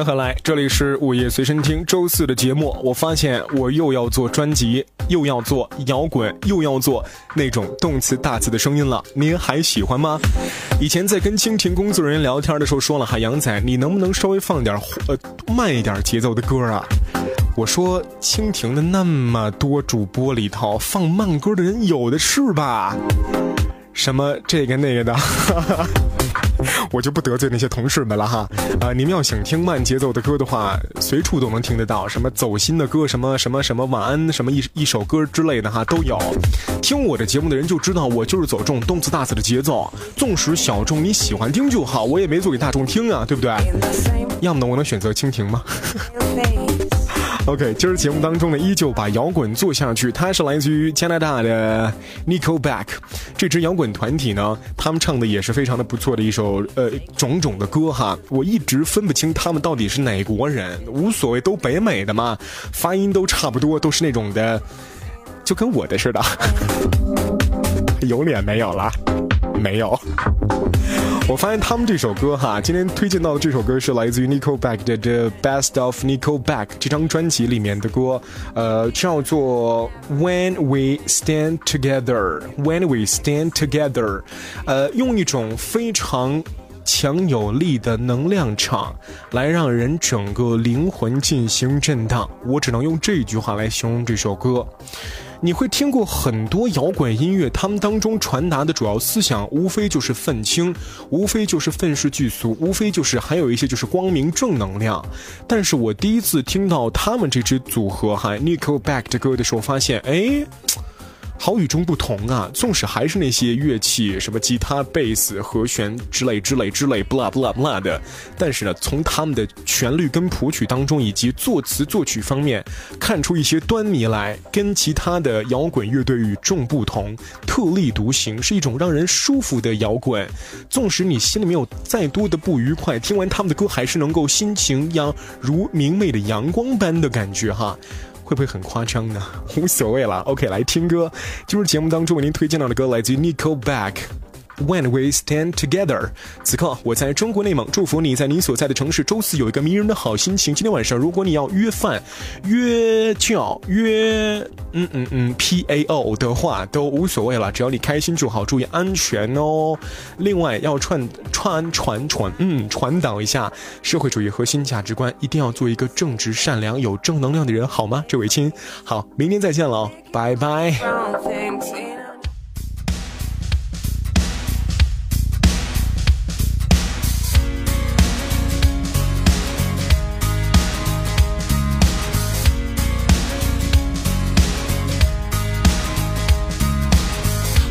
迎回来，这里是午夜随身听周四的节目。我发现我又要做专辑，又要做摇滚，又要做那种动词大词的声音了。您还喜欢吗？以前在跟蜻蜓工作人员聊天的时候说了，哈，杨仔，你能不能稍微放点呃慢一点节奏的歌啊？我说蜻蜓的那么多主播里头，放慢歌的人有的是吧？什么这个那个的。我就不得罪那些同事们了哈，啊，你们要想听慢节奏的歌的话，随处都能听得到，什么走心的歌，什么什么什么晚安，什么一一首歌之类的哈，都有。听我的节目的人就知道，我就是走这种动次打次的节奏，纵使小众你喜欢听就好，我也没做给大众听啊，对不对？要么呢，我能选择蜻蜓吗？OK，今儿节目当中呢，依旧把摇滚做下去。它是来自于加拿大的 Nickelback 这支摇滚团体呢，他们唱的也是非常的不错的一首呃种种的歌哈。我一直分不清他们到底是哪国人，无所谓，都北美的嘛，发音都差不多，都是那种的，就跟我的似的。有脸没有了？没有。我发现他们这首歌哈，今天推荐到的这首歌是来自于 Nickelback 的《The Best of Nickelback》这张专辑里面的歌，呃，叫做《When We Stand Together》。When We Stand Together，呃，用一种非常强有力的能量场来让人整个灵魂进行震荡。我只能用这句话来形容这首歌。你会听过很多摇滚音乐，他们当中传达的主要思想，无非就是愤青，无非就是愤世嫉俗，无非就是还有一些就是光明正能量。但是我第一次听到他们这支组合哈 Nickelback 的歌的时候，发现，哎。好与众不同啊！纵使还是那些乐器，什么吉他、贝斯、和弦之类之类之类，blah blah blah 的，但是呢，从他们的旋律跟谱曲当中，以及作词作曲方面，看出一些端倪来，跟其他的摇滚乐队与众不同，特立独行，是一种让人舒服的摇滚。纵使你心里面有再多的不愉快，听完他们的歌，还是能够心情一样如明媚的阳光般的感觉哈。会不会很夸张呢？无所谓了。OK，来听歌。就是节目当中为您推荐到的歌来自于 Nico Back。When we stand together，此刻我在中国内蒙，祝福你在你所在的城市周四有一个迷人的好心情。今天晚上如果你要约饭、约叫、约嗯嗯嗯 P A O 的话，都无所谓了，只要你开心就好，注意安全哦。另外要传传传传嗯传导一下社会主义核心价值观，一定要做一个正直、善良、有正能量的人，好吗？这位亲，好，明天再见了，拜拜。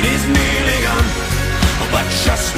night is nearly gone, but just